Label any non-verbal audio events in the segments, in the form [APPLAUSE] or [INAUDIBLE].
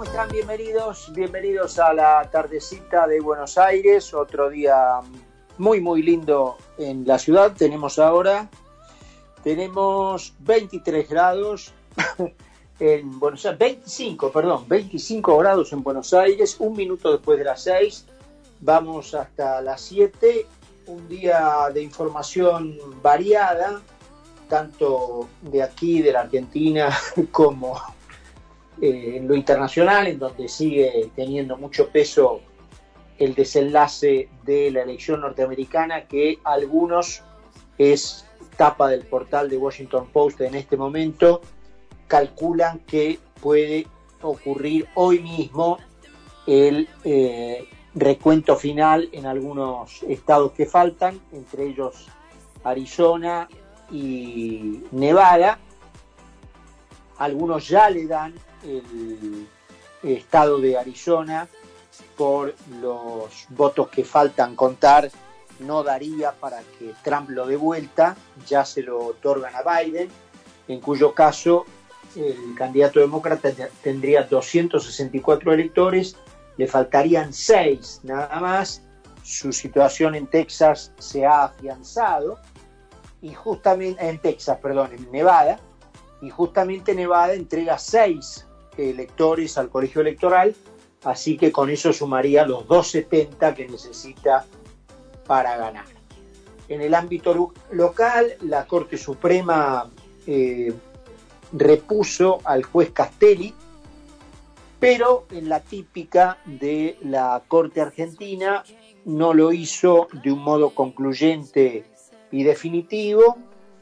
¿Cómo están? Bienvenidos, bienvenidos a la tardecita de Buenos Aires, otro día muy, muy lindo en la ciudad. Tenemos ahora, tenemos 23 grados [LAUGHS] en Buenos Aires, 25, perdón, 25 grados en Buenos Aires, un minuto después de las 6, vamos hasta las 7, un día de información variada, tanto de aquí, de la Argentina, [LAUGHS] como eh, en lo internacional, en donde sigue teniendo mucho peso el desenlace de la elección norteamericana, que algunos es tapa del portal de Washington Post en este momento, calculan que puede ocurrir hoy mismo el eh, recuento final en algunos estados que faltan, entre ellos Arizona, y Nevada. Algunos ya le dan el estado de Arizona por los votos que faltan contar. No daría para que Trump lo dé vuelta, ya se lo otorgan a Biden, en cuyo caso el candidato demócrata tendría 264 electores, le faltarían 6 nada más. Su situación en Texas se ha afianzado y justamente en Texas, perdón, en Nevada, y justamente Nevada entrega seis electores al colegio electoral, así que con eso sumaría los 270 que necesita para ganar. En el ámbito local, la Corte Suprema eh, repuso al juez Castelli, pero en la típica de la Corte Argentina no lo hizo de un modo concluyente y definitivo,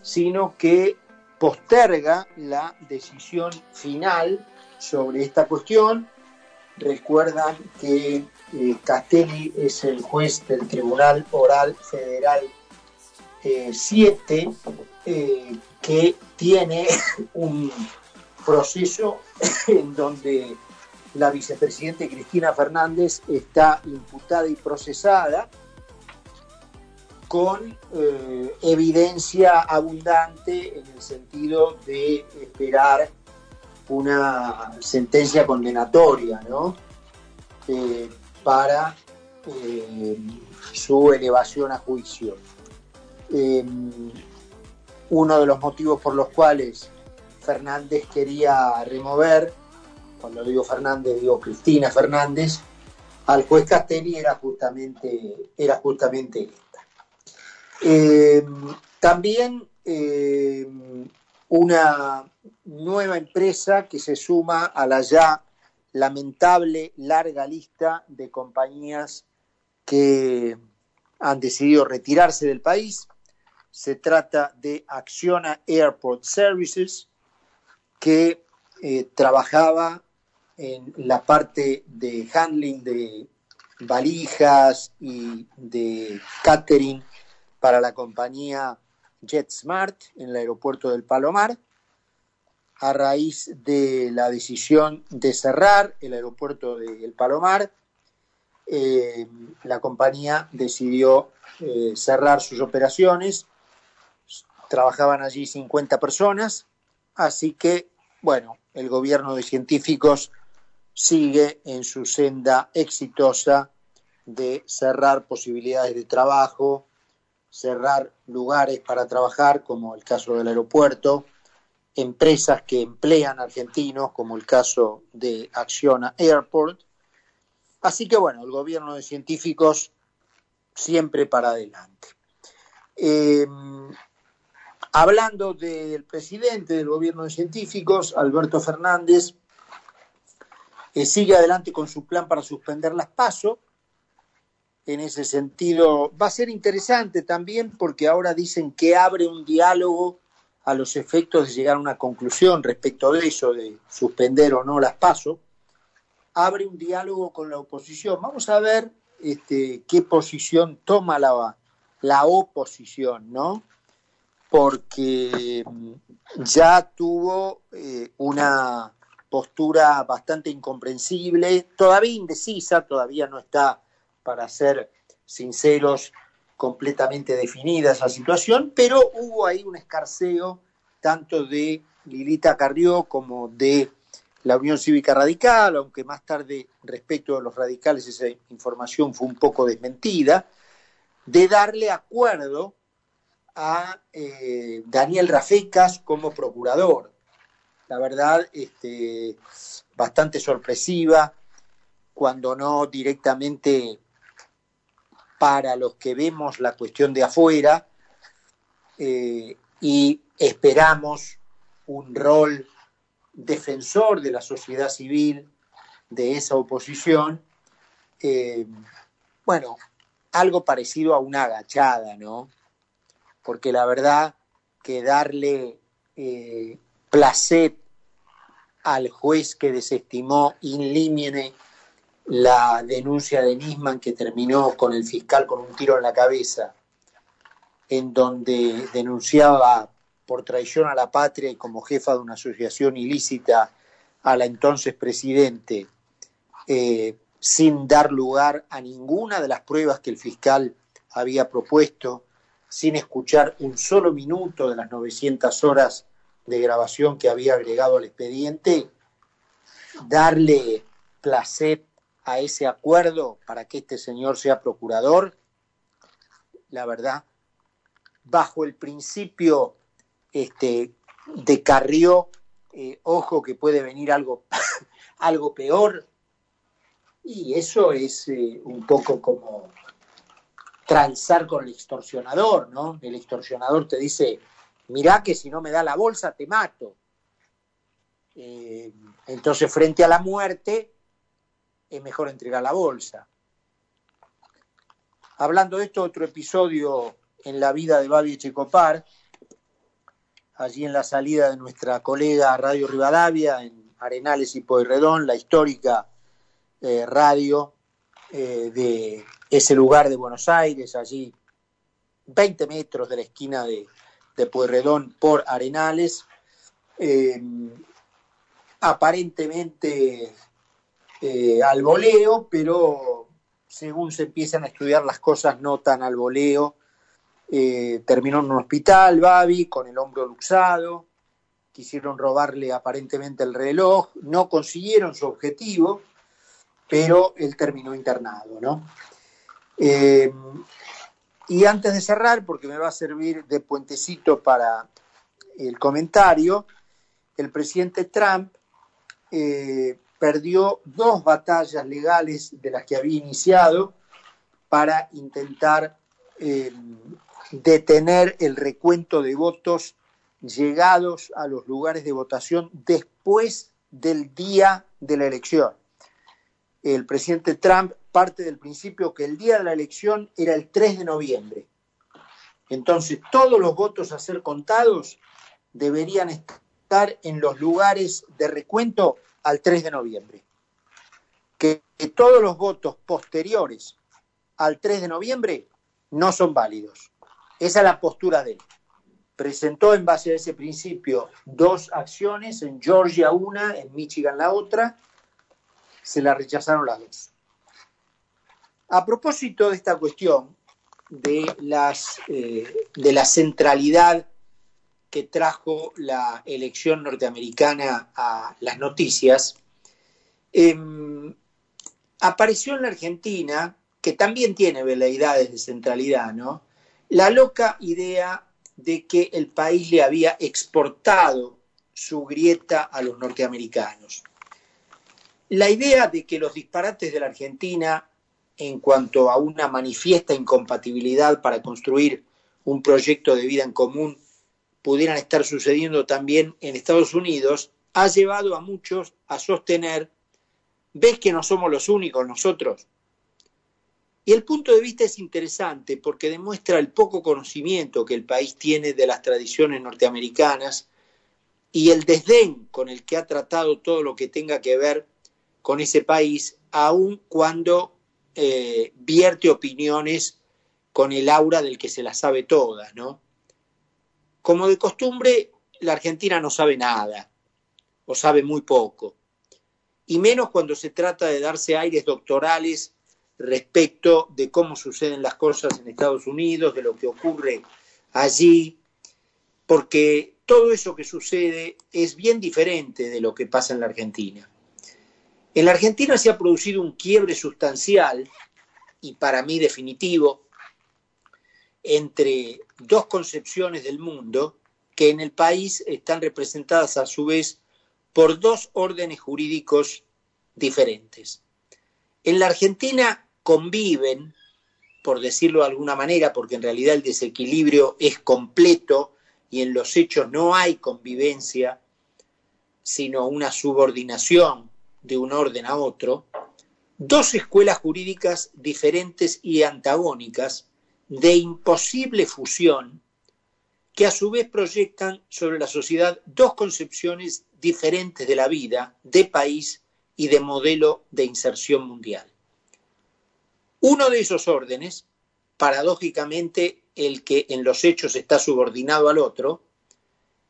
sino que posterga la decisión final sobre esta cuestión. Recuerdan que eh, Castelli es el juez del Tribunal Oral Federal 7, eh, eh, que tiene [LAUGHS] un proceso [LAUGHS] en donde la vicepresidenta Cristina Fernández está imputada y procesada con evidencia abundante en el sentido de esperar una sentencia condenatoria ¿no? Eh, para eh, su elevación a juicio. uno de los motivos por los cuales Fernández quería remover, cuando digo Fernández digo Cristina Fernández, al juez Castelli era justamente, era justamente eh, también eh, una nueva empresa que se suma a la ya lamentable larga lista de compañías que han decidido retirarse del país. Se trata de Acciona Airport Services, que eh, trabajaba en la parte de handling de valijas y de catering para la compañía JetSmart en el aeropuerto del Palomar, a raíz de la decisión de cerrar el aeropuerto del Palomar, eh, la compañía decidió eh, cerrar sus operaciones. Trabajaban allí 50 personas, así que, bueno, el gobierno de científicos sigue en su senda exitosa de cerrar posibilidades de trabajo, cerrar lugares para trabajar, como el caso del aeropuerto, empresas que emplean argentinos, como el caso de Acciona Airport. Así que bueno, el gobierno de científicos siempre para adelante. Eh, hablando del presidente del gobierno de científicos, Alberto Fernández, eh, sigue adelante con su plan para suspender las pasos en ese sentido. Va a ser interesante también porque ahora dicen que abre un diálogo a los efectos de llegar a una conclusión respecto de eso, de suspender o no las pasos. Abre un diálogo con la oposición. Vamos a ver este, qué posición toma la, la oposición, ¿no? Porque mm, ya tuvo eh, una postura bastante incomprensible, todavía indecisa, todavía no está para ser sinceros, completamente definida esa situación, pero hubo ahí un escarceo tanto de Lilita Carrió como de la Unión Cívica Radical, aunque más tarde respecto a los radicales esa información fue un poco desmentida, de darle acuerdo a eh, Daniel Rafecas como procurador. La verdad, este, bastante sorpresiva, cuando no directamente para los que vemos la cuestión de afuera eh, y esperamos un rol defensor de la sociedad civil, de esa oposición, eh, bueno, algo parecido a una agachada, ¿no? Porque la verdad que darle eh, placer al juez que desestimó in limine la denuncia de Nisman que terminó con el fiscal con un tiro en la cabeza, en donde denunciaba por traición a la patria y como jefa de una asociación ilícita a la entonces presidente, eh, sin dar lugar a ninguna de las pruebas que el fiscal había propuesto, sin escuchar un solo minuto de las 900 horas de grabación que había agregado al expediente, darle placer a ese acuerdo para que este señor sea procurador, la verdad, bajo el principio este, de Carrió, eh, ojo que puede venir algo, [LAUGHS] algo peor, y eso es eh, un poco como transar con el extorsionador, ¿no? El extorsionador te dice, mirá que si no me da la bolsa te mato. Eh, entonces, frente a la muerte, es mejor entregar la bolsa. Hablando de esto, otro episodio en la vida de Babi Checopar, allí en la salida de nuestra colega Radio Rivadavia, en Arenales y Pueyrredón, la histórica eh, radio eh, de ese lugar de Buenos Aires, allí 20 metros de la esquina de, de por Arenales. Eh, aparentemente al voleo, pero según se empiezan a estudiar las cosas no tan al voleo, eh, terminó en un hospital, Babi, con el hombro luxado, quisieron robarle aparentemente el reloj, no consiguieron su objetivo, pero él terminó internado, ¿no? Eh, y antes de cerrar, porque me va a servir de puentecito para el comentario, el presidente Trump eh, perdió dos batallas legales de las que había iniciado para intentar detener el recuento de votos llegados a los lugares de votación después del día de la elección. El presidente Trump parte del principio que el día de la elección era el 3 de noviembre. Entonces, todos los votos a ser contados deberían estar en los lugares de recuento al 3 de noviembre. Que, todos los votos posteriores al 3 de noviembre no son válidos. Esa es la postura de él. Presentó en base a ese principio dos acciones, en Georgia una, en Michigan la otra, se la rechazaron las dos. A propósito de esta cuestión de, las, eh, de la centralidad que trajo la elección norteamericana a las noticias, em, apareció en la Argentina, que también tiene veleidades de centralidad, ¿no? la loca idea de que el país le había exportado su grieta a los norteamericanos. La idea de que los disparates de la Argentina en cuanto a una manifiesta incompatibilidad para construir un proyecto de vida en común pudieran estar sucediendo también en Estados Unidos, ha llevado a muchos a sostener, ves que no somos los únicos nosotros, y el punto de vista es interesante porque demuestra el poco conocimiento que el país tiene de las tradiciones norteamericanas y el desdén con el que ha tratado todo lo que tenga que ver con ese país, aun cuando eh, vierte opiniones con el aura del que se las sabe todas, ¿no? Como de costumbre, la Argentina no sabe nada, o sabe muy poco, y menos cuando se trata de darse aires doctorales respecto de cómo suceden las cosas en Estados Unidos, de lo que ocurre allí, porque todo eso que sucede es bien diferente de lo que pasa en la Argentina. En la Argentina se ha producido un quiebre sustancial y para mí definitivo entre dos concepciones del mundo que en el país están representadas a su vez por dos órdenes jurídicos diferentes. En la Argentina conviven, por decirlo de alguna manera, porque en realidad el desequilibrio es completo y en los hechos no hay convivencia, sino una subordinación de un orden a otro, dos escuelas jurídicas diferentes y antagónicas de imposible fusión que a su vez proyectan sobre la sociedad dos concepciones diferentes de la vida, de país y de modelo de inserción mundial. Uno de esos órdenes, paradójicamente el que en los hechos está subordinado al otro,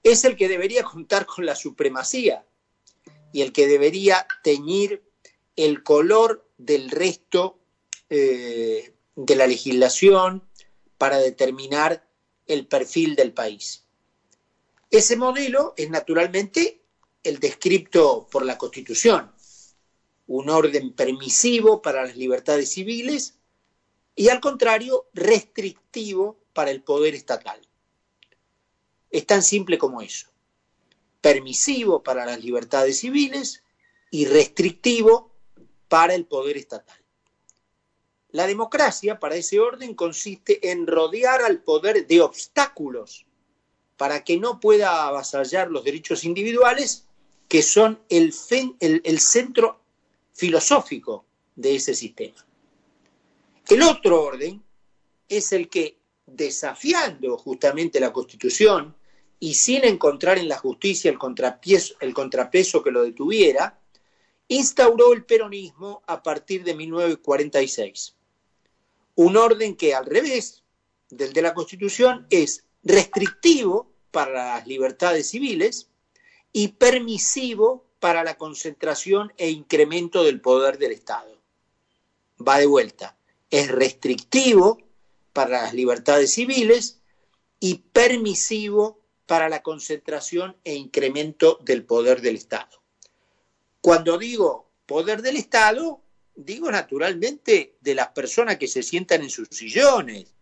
es el que debería contar con la supremacía y el que debería teñir el color del resto eh, de la legislación para determinar el perfil del país. Ese modelo es naturalmente el descrito por la Constitución, un orden permisivo para las libertades civiles y al contrario restrictivo para el poder estatal. Es tan simple como eso. Permisivo para las libertades civiles y restrictivo para el poder estatal. La democracia, para ese orden, consiste en rodear al poder de obstáculos para que no pueda avasallar los derechos individuales, que son el, el centro filosófico de ese sistema. El otro orden es el que, desafiando justamente la Constitución y sin encontrar en la justicia el contrapeso, el contrapeso que lo detuviera, instauró el peronismo a partir de 1946. Un orden que, al revés del de la Constitución, es restrictivo para las libertades civiles y permisivo para la concentración e incremento del poder del Estado. Va de vuelta. Es restrictivo para las libertades civiles y permisivo para la concentración e incremento del poder del Estado. Cuando digo poder del Estado, digo naturalmente de las personas que se sientan en sus sillones,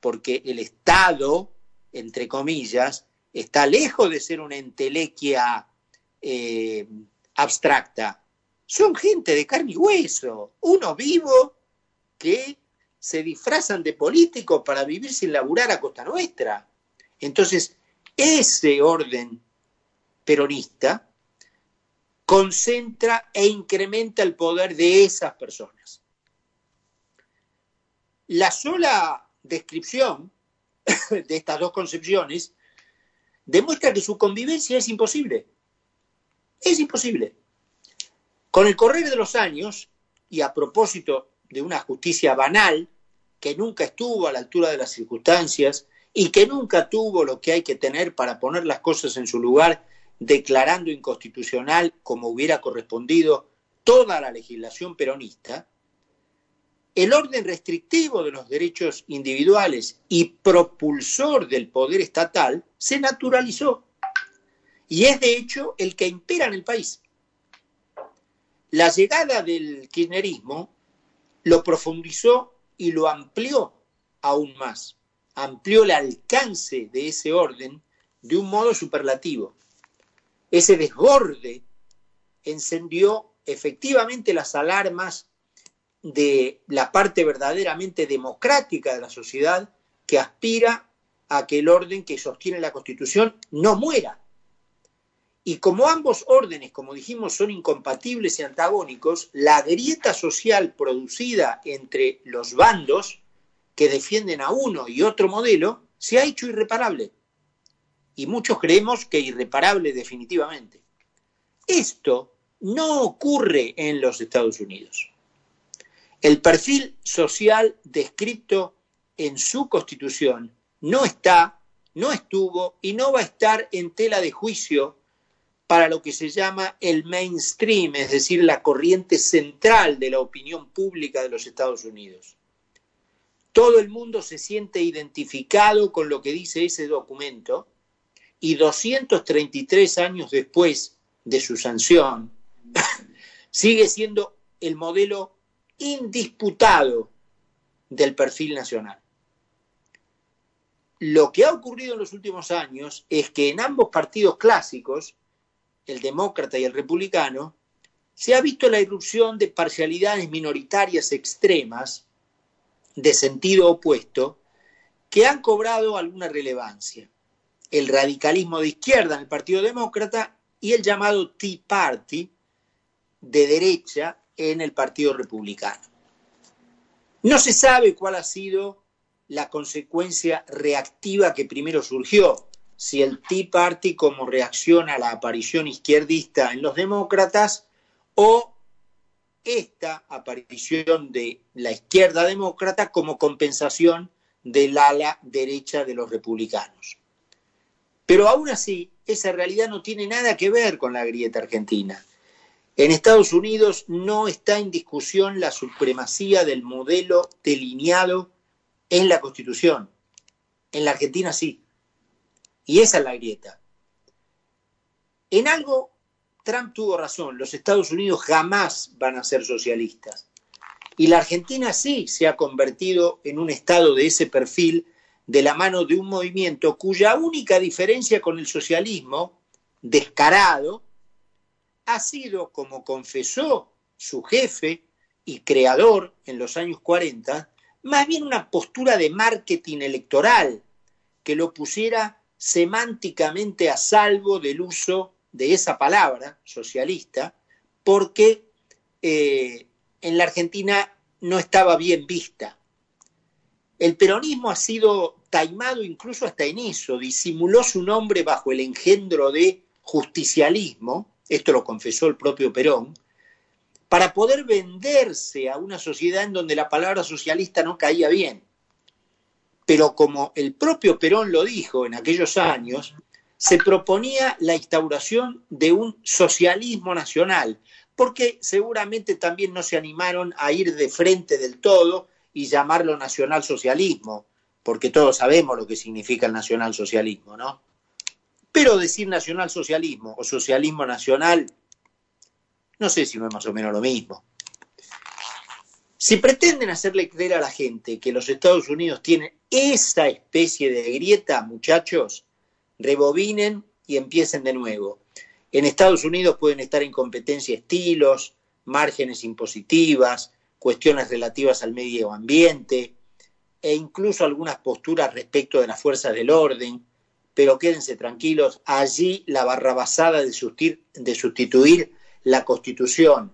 porque el Estado, entre comillas, está lejos de ser una entelequia eh, abstracta. Son gente de carne y hueso, uno vivo que se disfrazan de políticos para vivir sin laburar a costa nuestra. Entonces, ese orden peronista concentra e incrementa el poder de esas personas. La sola descripción [LAUGHS] de estas dos concepciones demuestra que su convivencia es imposible. Es imposible. Con el correr de los años, y a propósito de una justicia banal, que nunca estuvo a la altura de las circunstancias y que nunca tuvo lo que hay que tener para poner las cosas en su lugar declarando inconstitucional, como hubiera correspondido, toda la legislación peronista, el orden restrictivo de los derechos individuales y propulsor del poder estatal se naturalizó. Y es de hecho el que impera en el país. La llegada del kirchnerismo lo profundizó y lo amplió aún más, amplió el alcance de ese orden de un modo superlativo ese desborde encendió efectivamente las alarmas de la parte verdaderamente democrática de la sociedad que aspira a que el orden que sostiene la Constitución no muera. Y como ambos órdenes, como dijimos, son incompatibles y antagónicos, la grieta social producida entre los bandos que defienden a uno y otro modelo se ha hecho irreparable y muchos creemos que irreparable definitivamente. Esto no ocurre en los Estados Unidos. El perfil social descrito en su constitución no está, no estuvo y no va a estar en tela de juicio para lo que se llama el mainstream, es decir, la corriente central de la opinión pública de los Estados Unidos. Todo el mundo se siente identificado con lo que dice ese documento y 233 años después de su sanción, [LAUGHS] sigue siendo el modelo indisputado del perfil nacional. Lo que ha ocurrido en los últimos años es que en ambos partidos clásicos, el demócrata y el republicano, se ha visto la irrupción de parcialidades minoritarias extremas de sentido opuesto que han cobrado alguna relevancia. El radicalismo de izquierda en el Partido Demócrata y el llamado Tea Party de derecha en el Partido Republicano. No se sabe cuál ha sido la consecuencia reactiva que primero surgió, si el Tea Party como reacción a la aparición izquierdista en los demócratas o esta aparición de la izquierda demócrata como compensación del ala derecha de los republicanos. Pero aún así, esa realidad no tiene nada que ver con la grieta argentina. En Estados Unidos no está en discusión la supremacía del modelo delineado en la Constitución. En la Argentina sí. Y esa es la grieta. En algo Trump tuvo razón, los Estados Unidos jamás van a ser socialistas. Y la Argentina sí se ha convertido en un Estado de ese perfil de la mano de un movimiento cuya única diferencia con el socialismo, descarado, ha sido, como confesó su jefe y creador en los años 40, más bien una postura de marketing electoral que lo pusiera semánticamente a salvo del uso de esa palabra, socialista, porque eh, en la Argentina no estaba bien vista. El peronismo ha sido taimado incluso hasta en eso, disimuló su nombre bajo el engendro de justicialismo, esto lo confesó el propio Perón, para poder venderse a una sociedad en donde la palabra socialista no caía bien. Pero como el propio Perón lo dijo en aquellos años, se proponía la instauración de un socialismo nacional, porque seguramente también no se animaron a ir de frente del todo y llamarlo nacionalsocialismo, porque todos sabemos lo que significa el nacionalsocialismo, ¿no? Pero decir nacionalsocialismo o socialismo nacional, no sé si no es más o menos lo mismo. Si pretenden hacerle creer a la gente que los Estados Unidos tienen esa especie de grieta, muchachos, rebobinen y empiecen de nuevo. En Estados Unidos pueden estar en competencia estilos, márgenes impositivas, cuestiones relativas al medio ambiente e incluso algunas posturas respecto de las fuerzas del orden, pero quédense tranquilos, allí la barrabasada de sustituir, de sustituir la constitución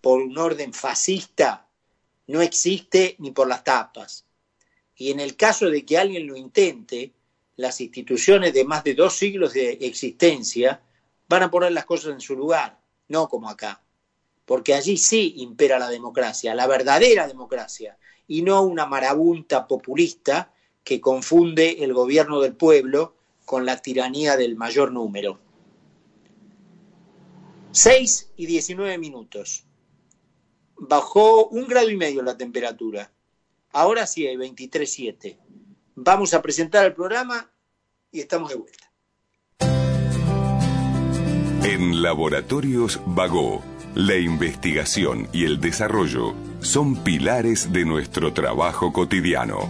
por un orden fascista no existe ni por las tapas. Y en el caso de que alguien lo intente, las instituciones de más de dos siglos de existencia van a poner las cosas en su lugar, no como acá. Porque allí sí impera la democracia, la verdadera democracia, y no una marabunta populista que confunde el gobierno del pueblo con la tiranía del mayor número. 6 y 19 minutos. Bajó un grado y medio la temperatura. Ahora sí hay 23.7. Vamos a presentar el programa y estamos de vuelta. En Laboratorios Vago, la investigación y el desarrollo son pilares de nuestro trabajo cotidiano.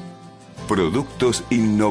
Productos innovadores